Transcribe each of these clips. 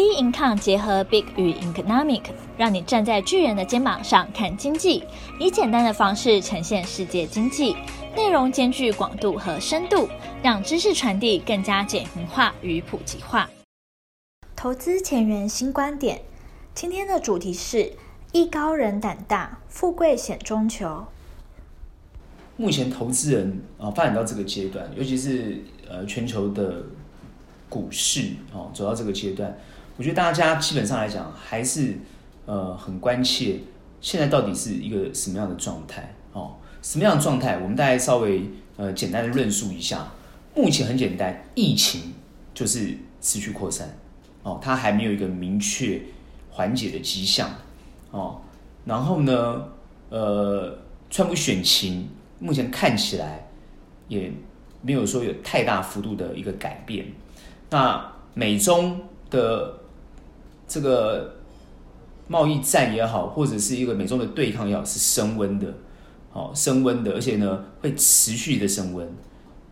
B Income 结合 Big 与 Economic，让你站在巨人的肩膀上看经济，以简单的方式呈现世界经济，内容兼具广度和深度，让知识传递更加简明化与普及化。投资前沿新观点，今天的主题是艺高人胆大，富贵险中求。目前投资人啊发展到这个阶段，尤其是呃全球的股市哦走到这个阶段。我觉得大家基本上来讲还是呃很关切，现在到底是一个什么样的状态哦？什么样的状态？我们大概稍微呃简单的论述一下。目前很简单，疫情就是持续扩散哦，它还没有一个明确缓解的迹象哦。然后呢，呃，川普选情目前看起来也没有说有太大幅度的一个改变。那美中的这个贸易战也好，或者是一个美中的对抗也好，是升温的，好升温的，而且呢会持续的升温。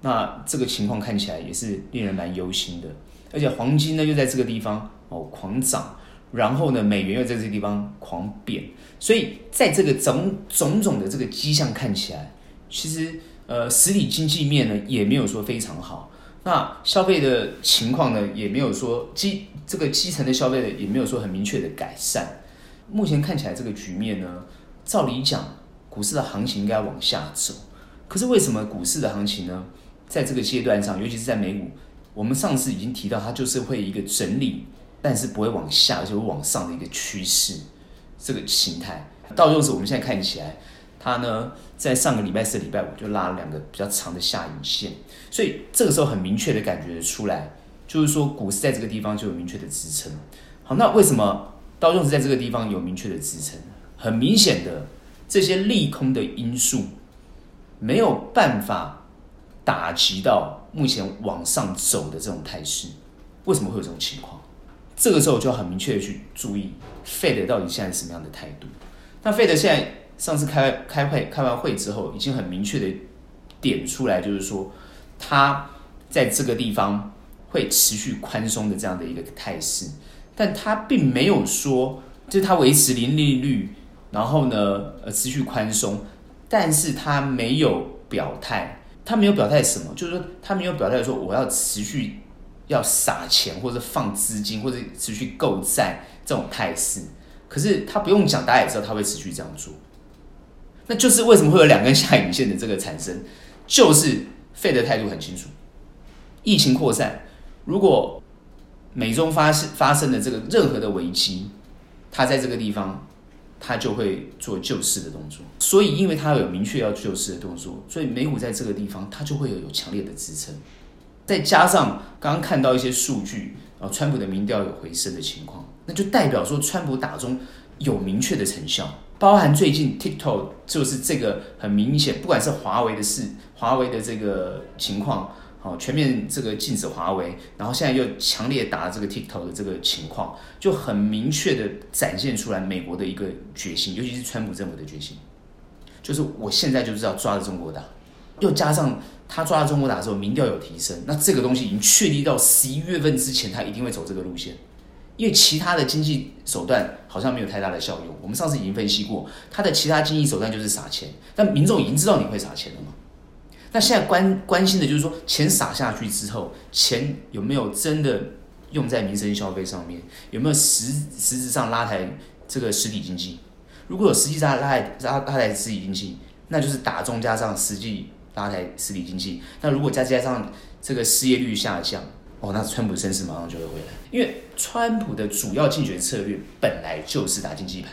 那这个情况看起来也是令人蛮忧心的。而且黄金呢又在这个地方哦狂涨，然后呢美元又在这个地方狂贬，所以在这个种种种的这个迹象看起来，其实呃实体经济面呢也没有说非常好。那消费的情况呢，也没有说基这个基层的消费的也没有说很明确的改善。目前看起来这个局面呢，照理讲，股市的行情应该往下走。可是为什么股市的行情呢，在这个阶段上，尤其是在美股，我们上次已经提到，它就是会一个整理，但是不会往下，而且会往上的一个趋势，这个形态。道琼斯我们现在看起来。它呢，在上个礼拜四、礼拜五就拉了两个比较长的下影线，所以这个时候很明确的感觉出来，就是说股市在这个地方就有明确的支撑。好，那为什么道琼斯在这个地方有明确的支撑？很明显的，这些利空的因素没有办法打击到目前往上走的这种态势。为什么会有这种情况？这个时候就要很明确的去注意，Fed 到底现在什么样的态度？那 Fed 现在。上次开开会开完会之后，已经很明确的点出来，就是说，他在这个地方会持续宽松的这样的一个态势，但他并没有说，就是他维持零利率，然后呢，呃，持续宽松，但是他没有表态，他没有表态什么，就是说，他没有表态说我要持续要撒钱或者放资金或者持续购债这种态势，可是他不用讲，大家也知道他会持续这样做。那就是为什么会有两根下影线的这个产生，就是费的态度很清楚，疫情扩散，如果美中发生发生的这个任何的危机，他在这个地方，他就会做救市的动作。所以，因为他有明确要救市的动作，所以美股在这个地方，它就会有有强烈的支撑。再加上刚刚看到一些数据啊，川普的民调有回升的情况，那就代表说川普打中有明确的成效。包含最近 TikTok 就是这个很明显，不管是华为的事，华为的这个情况，好全面这个禁止华为，然后现在又强烈打这个 TikTok 的这个情况，就很明确的展现出来美国的一个决心，尤其是川普政府的决心，就是我现在就是要抓着中国打，又加上他抓着中国打的时候民调有提升，那这个东西已经确立到十一月份之前，他一定会走这个路线。因为其他的经济手段好像没有太大的效用，我们上次已经分析过，它的其他经济手段就是撒钱，但民众已经知道你会撒钱了嘛。那现在关关心的就是说，钱撒下去之后，钱有没有真的用在民生消费上面？有没有实实质上拉抬这个实体经济？如果有实际上拉抬拉拉抬实体经济，那就是打中加上实际拉抬实体经济。那如果再加上这个失业率下降。哦，那川普声势马上就会回来，因为川普的主要竞选策略本来就是打经济牌，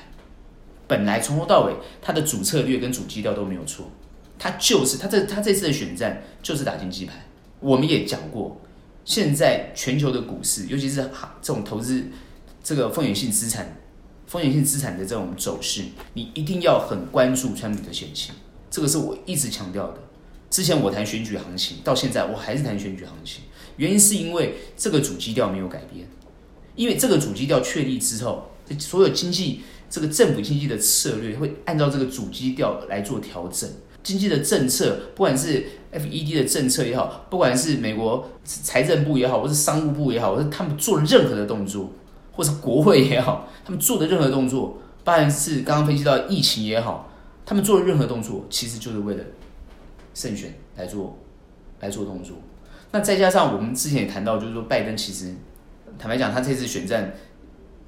本来从头到尾他的主策略跟主基调都没有错，他就是他这他这次的选战就是打经济牌。我们也讲过，现在全球的股市，尤其是这种投资这个风险性资产、风险性资产的这种走势，你一定要很关注川普的选情，这个是我一直强调的。之前我谈选举行情，到现在我还是谈选举行情。原因是因为这个主基调没有改变，因为这个主基调确立之后，所有经济这个政府经济的策略会按照这个主基调来做调整。经济的政策，不管是 FED 的政策也好，不管是美国财政部也好，或是商务部也好，或是他们做任何的动作，或是国会也好，他们做的任何动作，不然是刚刚分析到疫情也好，他们做的任何动作，其实就是为了胜选来做来做动作。那再加上我们之前也谈到，就是说拜登其实坦白讲，他这次选战，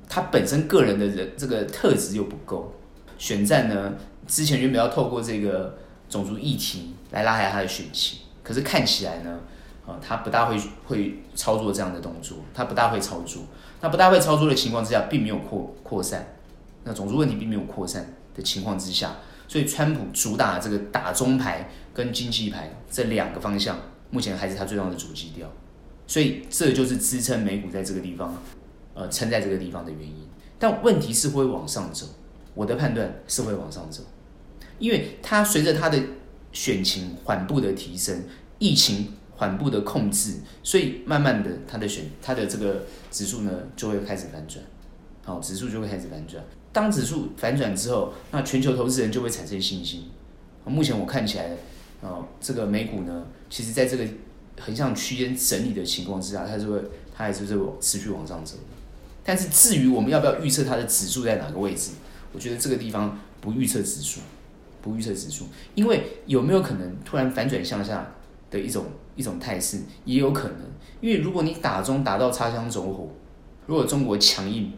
他本身个人的人这个特质又不够。选战呢，之前原本要透过这个种族疫情来拉抬他的选情，可是看起来呢，啊，他不大会会操作这样的动作，他不大会操作。那不大会操作的情况之下，并没有扩扩散，那种族问题并没有扩散的情况之下，所以川普主打这个打中牌跟经济牌这两个方向。目前还是他最重要的主基调，所以这就是支撑美股在这个地方，呃，撑在这个地方的原因。但问题是会往上走，我的判断是会往上走，因为它随着它的选情缓步的提升，疫情缓步的控制，所以慢慢的它的选它的这个指数呢就会开始反转，好，指数就会开始反转。当指数反转之后，那全球投资人就会产生信心。目前我看起来。哦，这个美股呢，其实在这个横向区间整理的情况之下，它是会，它还是会持续往上走。但是至于我们要不要预测它的指数在哪个位置，我觉得这个地方不预测指数，不预测指数，因为有没有可能突然反转向下的一种一种态势，也有可能。因为如果你打中打到擦枪走火，如果中国强硬，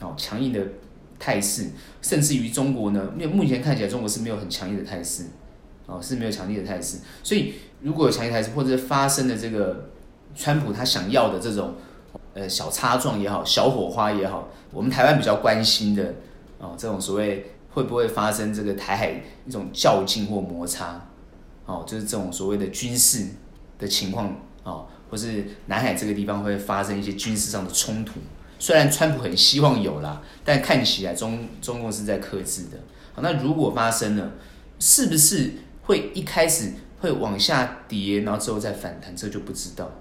哦，强硬的态势，甚至于中国呢，因为目前看起来中国是没有很强硬的态势。哦，是没有强烈的态势，所以如果有强烈态势，或者发生的这个川普他想要的这种呃小擦撞也好，小火花也好，我们台湾比较关心的哦，这种所谓会不会发生这个台海一种较劲或摩擦，哦，就是这种所谓的军事的情况哦，或是南海这个地方会发生一些军事上的冲突，虽然川普很希望有啦，但看起来中中共是在克制的。好，那如果发生了，是不是？会一开始会往下跌，然后之后再反弹，这就不知道。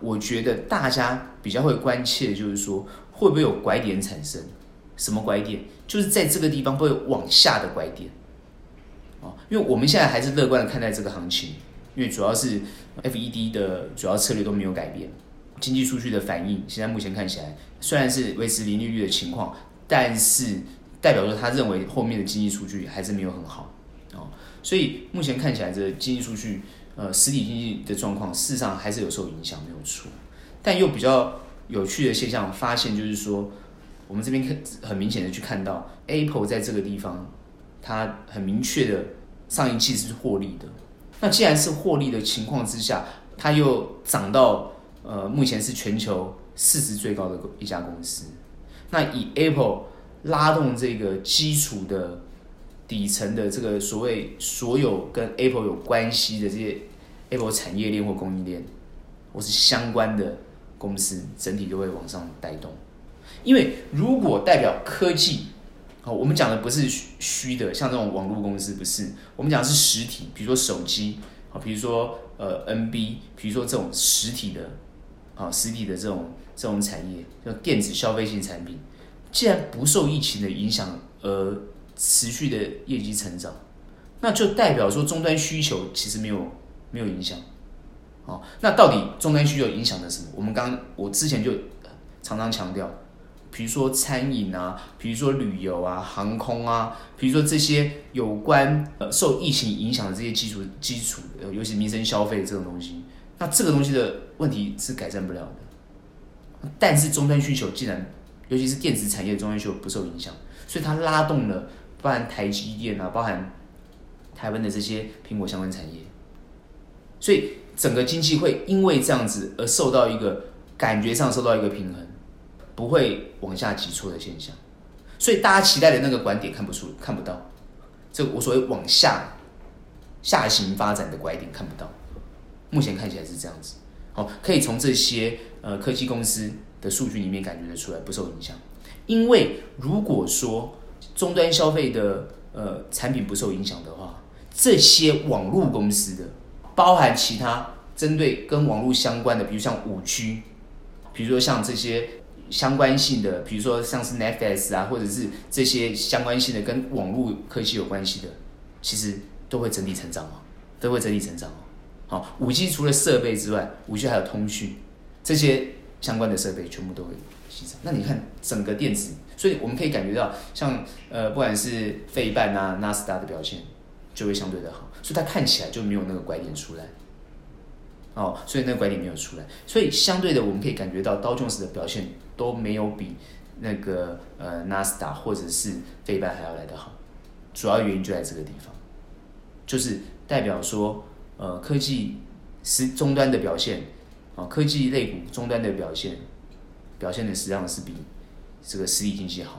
我觉得大家比较会关切的就是说，会不会有拐点产生？什么拐点？就是在这个地方会往下的拐点。因为我们现在还是乐观的看待这个行情，因为主要是 FED 的主要策略都没有改变，经济数据的反应现在目前看起来虽然是维持零利率的情况，但是代表说他认为后面的经济数据还是没有很好。所以目前看起来，这经济数据，呃，实体经济的状况，事实上还是有受影响，没有错。但又比较有趣的现象，发现就是说，我们这边很明显的去看到，Apple 在这个地方，它很明确的上一季是获利的。那既然是获利的情况之下，它又涨到呃，目前是全球市值最高的一家公司。那以 Apple 拉动这个基础的。底层的这个所谓所有跟 Apple 有关系的这些 Apple 产业链或供应链，或是相关的公司，整体都会往上带动。因为如果代表科技，哦，我们讲的不是虚的，像这种网络公司不是，我们讲的是实体，比如说手机，啊，比如说呃 NB，比如说这种实体的，啊，实体的这种这种产业，叫电子消费性产品，既然不受疫情的影响，而持续的业绩成长，那就代表说终端需求其实没有没有影响。好，那到底终端需求影响的什么？我们刚我之前就常常强调，比如说餐饮啊，比如说旅游啊，航空啊，比如说这些有关呃受疫情影响的这些基础基础，尤其民生消费这种东西，那这个东西的问题是改善不了的。但是终端需求既然，尤其是电子产业的终端需求不受影响，所以它拉动了。包含台积电啊，包含台湾的这些苹果相关产业，所以整个经济会因为这样子而受到一个感觉上受到一个平衡，不会往下急挫的现象。所以大家期待的那个拐点看不出，看不到。这我所谓往下下行发展的拐点看不到，目前看起来是这样子。好，可以从这些呃科技公司的数据里面感觉得出来不受影响。因为如果说终端消费的呃产品不受影响的话，这些网络公司的，包含其他针对跟网络相关的，比如像五 G，比如说像这些相关性的，比如说像是 Netflix 啊，或者是这些相关性的跟网络科技有关系的，其实都会整体成长哦，都会整体成长哦。好，五 G 除了设备之外，五 G 还有通讯，这些相关的设备全部都会。那你看整个电子，所以我们可以感觉到像，呃，不管是费半啊、纳斯达的表现，就会相对的好，所以它看起来就没有那个拐点出来。哦，所以那个拐点没有出来，所以相对的，我们可以感觉到道琼斯的表现都没有比那个呃纳斯达或者是费半还要来得好，主要原因就在这个地方，就是代表说呃科技实终端的表现，啊、哦、科技类股终端的表现表现的实际上是比这个实体经济好，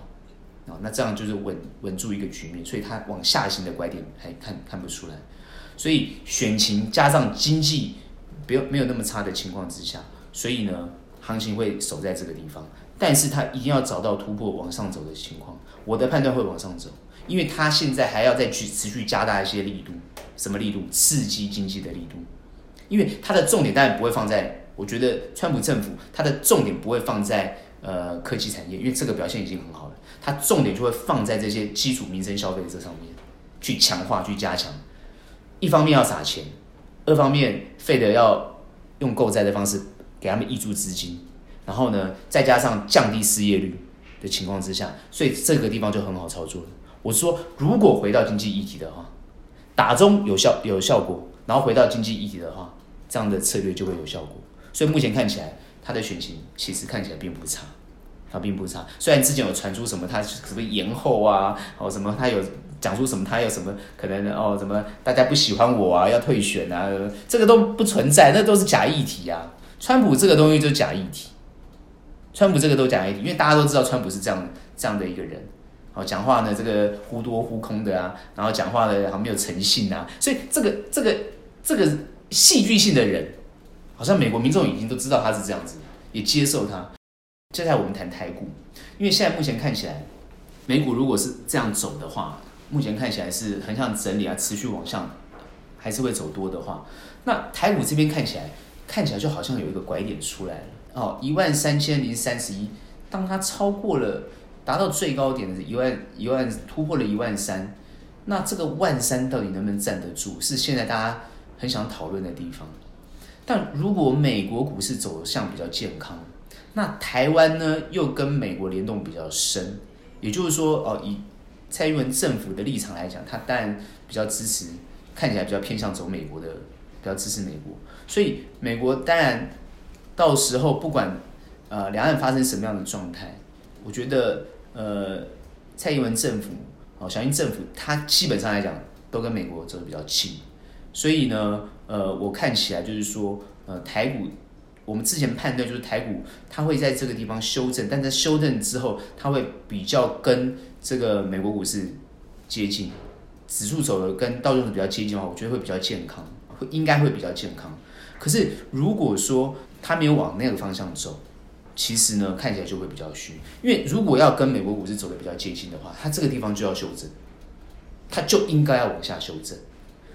啊、哦、那这样就是稳稳住一个局面，所以它往下行的拐点还看看不出来，所以选情加上经济。没有没有那么差的情况之下，所以呢，行情会守在这个地方，但是它一定要找到突破往上走的情况。我的判断会往上走，因为它现在还要再去持续加大一些力度，什么力度？刺激经济的力度。因为它的重点当然不会放在，我觉得川普政府它的重点不会放在呃科技产业，因为这个表现已经很好了，它重点就会放在这些基础民生消费这上面，去强化、去加强。一方面要撒钱。二方面费德要用购债的方式给他们挹注资金，然后呢，再加上降低失业率的情况之下，所以这个地方就很好操作了。我说，如果回到经济议题的话，打中有效有效果，然后回到经济议题的话，这样的策略就会有效果。所以目前看起来，它的选情其实看起来并不差，它并不差。虽然之前有传出什么它什么延后啊，哦什么它有。讲出什么？他有什么可能哦？什么大家不喜欢我啊？要退选啊？这个都不存在，那都是假议题啊！川普这个东西就是假议题，川普这个都假议题，因为大家都知道川普是这样这样的一个人，哦，讲话呢这个忽多忽空的啊，然后讲话呢好没有诚信啊，所以这个这个这个戏剧性的人，好像美国民众已经都知道他是这样子，也接受他。接下来我们谈台股，因为现在目前看起来，美股如果是这样走的话。目前看起来是很像整理啊，持续往上，还是会走多的话，那台股这边看起来，看起来就好像有一个拐点出来了哦，一万三千零三十一，当它超过了，达到最高点的一万一万突破了一万三，那这个万三到底能不能站得住，是现在大家很想讨论的地方。但如果美国股市走向比较健康，那台湾呢又跟美国联动比较深，也就是说哦以。蔡英文政府的立场来讲，他当然比较支持，看起来比较偏向走美国的，比较支持美国。所以美国当然到时候不管呃两岸发生什么样的状态，我觉得呃蔡英文政府哦小英政府，他基本上来讲都跟美国走得比较近。所以呢，呃我看起来就是说，呃台股我们之前判断就是台股它会在这个地方修正，但在修正之后，它会比较跟。这个美国股市接近指数走的跟道琼斯比较接近的话，我觉得会比较健康，会应该会比较健康。可是如果说它没有往那个方向走，其实呢看起来就会比较虚。因为如果要跟美国股市走的比较接近的话，它这个地方就要修正，它就应该要往下修正。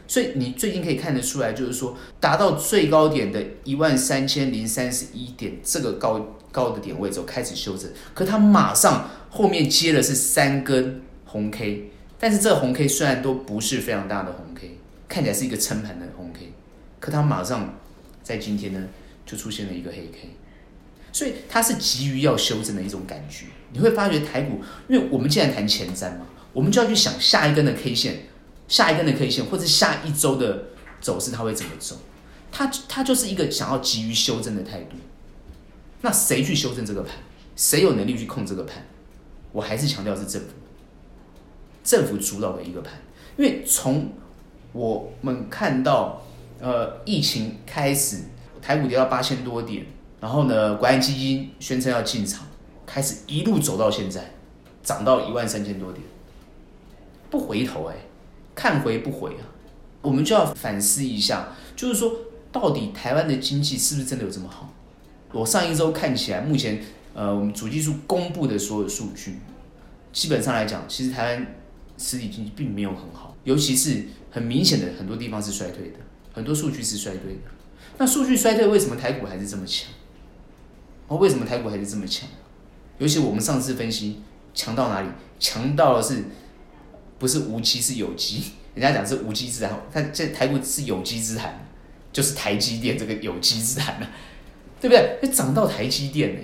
所以你最近可以看得出来，就是说达到最高点的一万三千零三十一点这个高高的点位之后开始修正，可它马上。后面接的是三根红 K，但是这个红 K 虽然都不是非常大的红 K，看起来是一个撑盘的红 K，可它马上在今天呢就出现了一个黑 K，所以它是急于要修正的一种感觉。你会发觉台股，因为我们既然谈前瞻嘛，我们就要去想下一根的 K 线，下一根的 K 线或者下一周的走势它会怎么走，它它就是一个想要急于修正的态度。那谁去修正这个盘？谁有能力去控这个盘？我还是强调是政府，政府主导的一个盘，因为从我们看到，呃，疫情开始，台股跌到八千多点，然后呢，国安基金宣称要进场，开始一路走到现在，涨到一万三千多点，不回头哎，看回不回啊，我们就要反思一下，就是说，到底台湾的经济是不是真的有这么好？我上一周看起来，目前。呃，我们主技术公布的所有数据，基本上来讲，其实台湾实体经济并没有很好，尤其是很明显的很多地方是衰退的，很多数据是衰退的。那数据衰退，为什么台股还是这么强？哦，为什么台股还是这么强？尤其我们上次分析强到哪里？强到的是不是无机是有机？人家讲是无稽之谈，它这台股是有机之谈，就是台积电这个有机之谈对不对？会涨到台积电呢，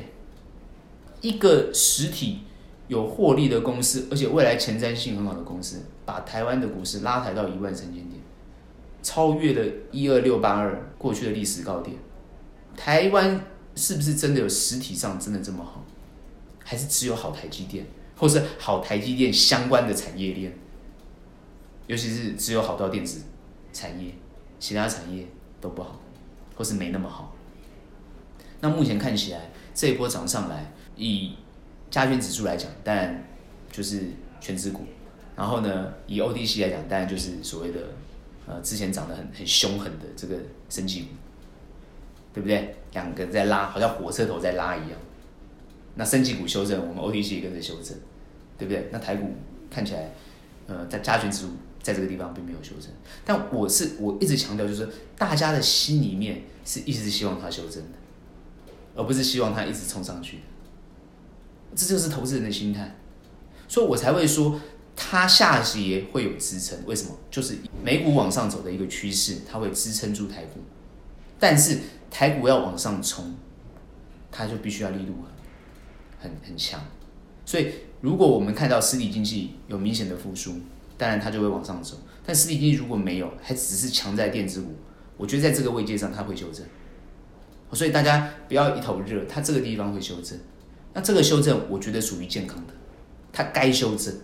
一个实体有获利的公司，而且未来前瞻性很好的公司，把台湾的股市拉抬到一万三千点，超越了一二六八二过去的历史高点。台湾是不是真的有实体上真的这么好？还是只有好台积电，或是好台积电相关的产业链？尤其是只有好到电子产业，其他产业都不好，或是没那么好。那目前看起来这一波涨上来，以加权指数来讲，当然就是权值股；然后呢，以 OTC 来讲，当然就是所谓的呃之前涨得很很凶狠的这个升级股，对不对？两个在拉，好像火车头在拉一样。那升级股修正，我们 OTC 也跟着修正，对不对？那台股看起来，呃，在加权指数在这个地方并没有修正，但我是我一直强调，就是大家的心里面是一直希望它修正的。而不是希望它一直冲上去的，这就是投资人的心态，所以我才会说它下跌会有支撑。为什么？就是美股往上走的一个趋势，它会支撑住台股。但是台股要往上冲，它就必须要力度很很很强。所以如果我们看到实体经济有明显的复苏，当然它就会往上走。但实体经济如果没有，还只是强在电子股，我觉得在这个位阶上它会修正。所以大家不要一头热，它这个地方会修正，那这个修正我觉得属于健康的，它该修正，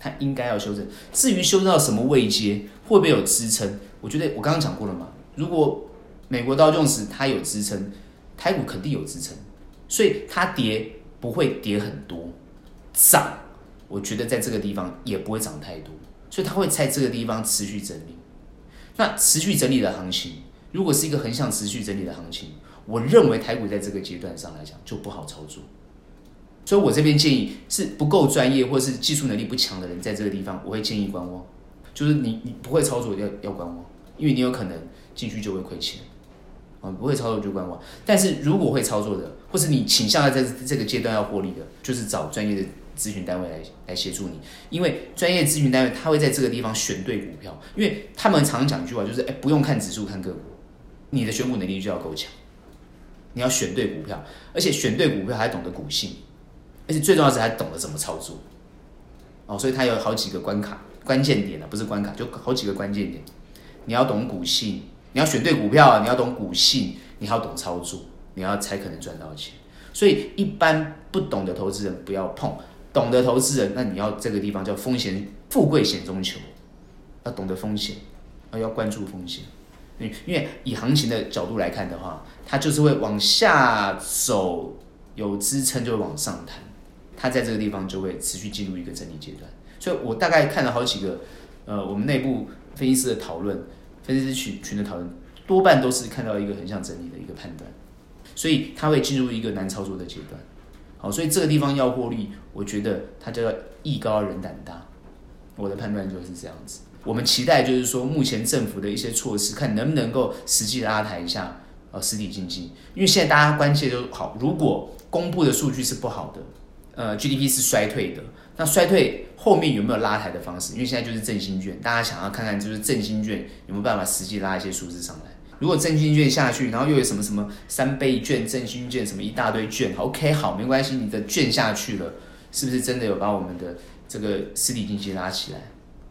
它应该要修正。至于修正到什么位阶，会不会有支撑？我觉得我刚刚讲过了嘛，如果美国道琼斯它有支撑，台股肯定有支撑，所以它跌不会跌很多，涨我觉得在这个地方也不会涨太多，所以它会在这个地方持续整理。那持续整理的行情。如果是一个横向持续整理的行情，我认为台股在这个阶段上来讲就不好操作，所以我这边建议是不够专业或是技术能力不强的人，在这个地方我会建议观望，就是你你不会操作要要观望，因为你有可能进去就会亏钱，啊，不会操作就观望。但是如果会操作的，或是你倾向在这个阶段要获利的，就是找专业的咨询单位来来协助你，因为专业咨询单位他会在这个地方选对股票，因为他们常常讲一句话，就是哎，不用看指数，看个股。你的选股能力就要够强，你要选对股票，而且选对股票还懂得股性，而且最重要是还懂得怎么操作。哦，所以它有好几个关卡、关键点呢，不是关卡，就好几个关键点。你要懂股性，你要选对股票，你要懂股性，你要懂操作，你要才可能赚到钱。所以一般不懂的投资人不要碰，懂得投资人，那你要这个地方叫风险，富贵险中求，要懂得风险，要关注风险。因为以行情的角度来看的话，它就是会往下走，有支撑就会往上弹，它在这个地方就会持续进入一个整理阶段。所以我大概看了好几个，呃，我们内部分析师的讨论，分析师群群的讨论，多半都是看到一个横向整理的一个判断，所以它会进入一个难操作的阶段。好，所以这个地方要获利，我觉得它叫做艺高人胆大，我的判断就是这样子。我们期待就是说，目前政府的一些措施，看能不能够实际拉抬一下呃实体经济。因为现在大家关切都好，如果公布的数据是不好的，呃 GDP 是衰退的，那衰退后面有没有拉抬的方式？因为现在就是振兴券，大家想要看看就是振兴券有没有办法实际拉一些数字上来。如果振兴券下去，然后又有什么什么三倍券、振兴券什么一大堆券，OK 好，没关系，你的券下去了，是不是真的有把我们的这个实体经济拉起来？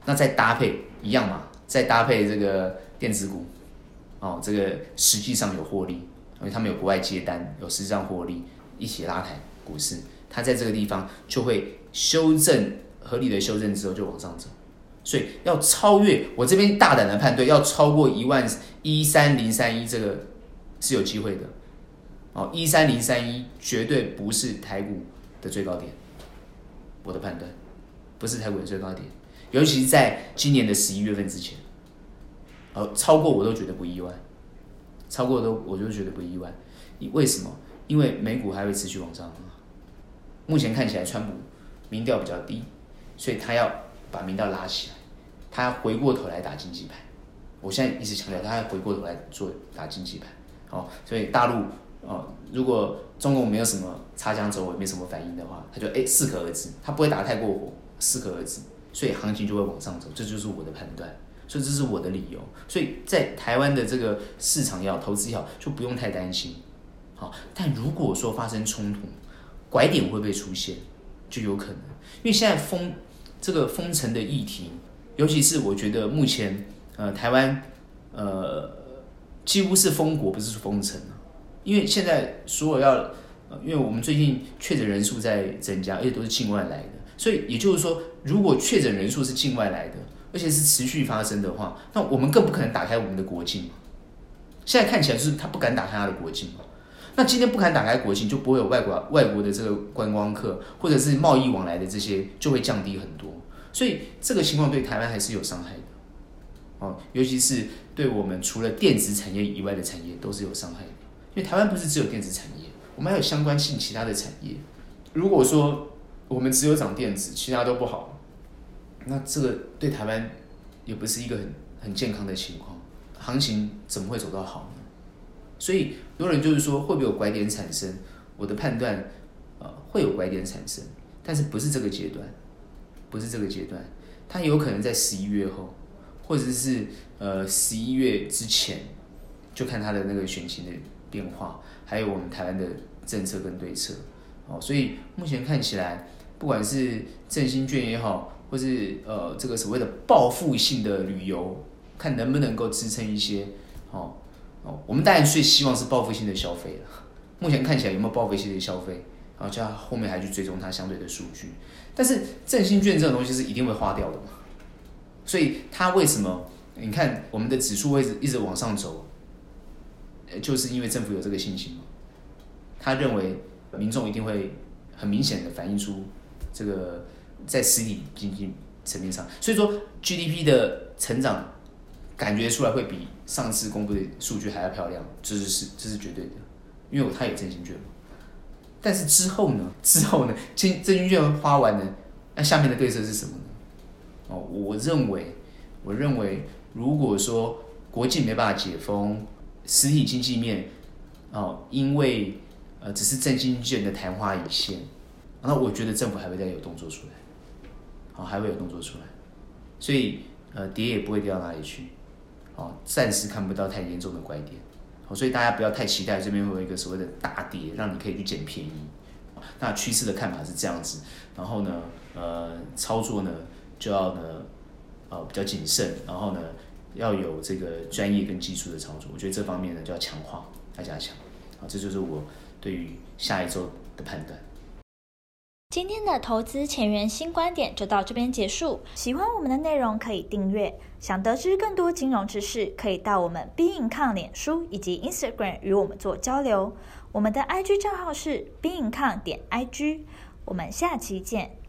那再搭配一样嘛？再搭配这个电子股，哦，这个实际上有获利，因为他们有国外接单，有实际上获利，一起拉抬股市，它在这个地方就会修正，合理的修正之后就往上走，所以要超越我这边大胆的判断，要超过一万一三零三一这个是有机会的，哦，一三零三一绝对不是台股的最高点，我的判断不是台股的最高点。尤其是在今年的十一月份之前，呃，超过我都觉得不意外，超过都我就觉得不意外。为什么？因为美股还会持续往上。目前看起来，川普民调比较低，所以他要把民调拉起来，他回过头来打经济牌。我现在一直强调，他要回过头来做打经济牌。好，所以大陆哦，如果中共没有什么擦枪走火，没什么反应的话，他就哎适可而止，他不会打太过火，适可而止。所以行情就会往上走，这就是我的判断，所以这是我的理由。所以在台湾的这个市场也好，投资也好，就不用太担心。好，但如果说发生冲突，拐点会不会出现？就有可能，因为现在封这个封城的议题，尤其是我觉得目前呃台湾呃几乎是封国，不是封城，因为现在所有要，因为我们最近确诊人数在增加，而且都是境外来的，所以也就是说，如果确诊人数是境外来的，而且是持续发生的话，那我们更不可能打开我们的国境。现在看起来就是他不敢打开他的国境。那今天不敢打开国境，就不会有外国外国的这个观光客或者是贸易往来的这些就会降低很多。所以这个情况对台湾还是有伤害的哦，尤其是对我们除了电子产业以外的产业都是有伤害的。因为台湾不是只有电子产业，我们还有相关性其他的产业。如果说我们只有涨电子，其他都不好，那这个对台湾也不是一个很很健康的情况。行情怎么会走到好呢？所以很多人就是说会不会有拐点产生？我的判断，呃，会有拐点产生，但是不是这个阶段，不是这个阶段，它有可能在十一月后，或者是呃十一月之前，就看它的那个选情的变化，还有我们台湾的政策跟对策。哦，所以目前看起来，不管是振兴券也好，或是呃这个所谓的报复性的旅游。看能不能够支撑一些，哦哦，我们当然最希望是报复性的消费了。目前看起来有没有报复性的消费？然后就后面还去追踪它相对的数据。但是振兴券这种东西是一定会花掉的嘛，所以它为什么？你看我们的指数会一直一直往上走，就是因为政府有这个信心嘛。他认为民众一定会很明显的反映出这个在实体经济层面上，所以说 GDP 的成长。感觉出来会比上次公布的数据还要漂亮，这是是这是绝对的，因为它有振兴券嘛。但是之后呢？之后呢？振振兴券花完了，那下面的对策是什么呢？哦，我认为，我认为，如果说国际没办法解封，实体经济面，哦，因为呃只是振兴券的昙花一现，那我觉得政府还会再有动作出来，哦，还会有动作出来，所以呃跌也不会跌到哪里去。哦，暂时看不到太严重的拐点，哦，所以大家不要太期待这边会有一个所谓的大跌，让你可以去捡便宜。那趋势的看法是这样子，然后呢，呃，操作呢就要呢，呃，比较谨慎，然后呢要有这个专业跟技术的操作。我觉得这方面呢就要强化，要加强。好，这就是我对于下一周的判断。今天的投资前沿新观点就到这边结束。喜欢我们的内容可以订阅，想得知更多金融知识，可以到我们 Be-in-con 脸书以及 Instagram 与我们做交流。我们的 IG 账号是 Be-in-con 点 IG。我们下期见。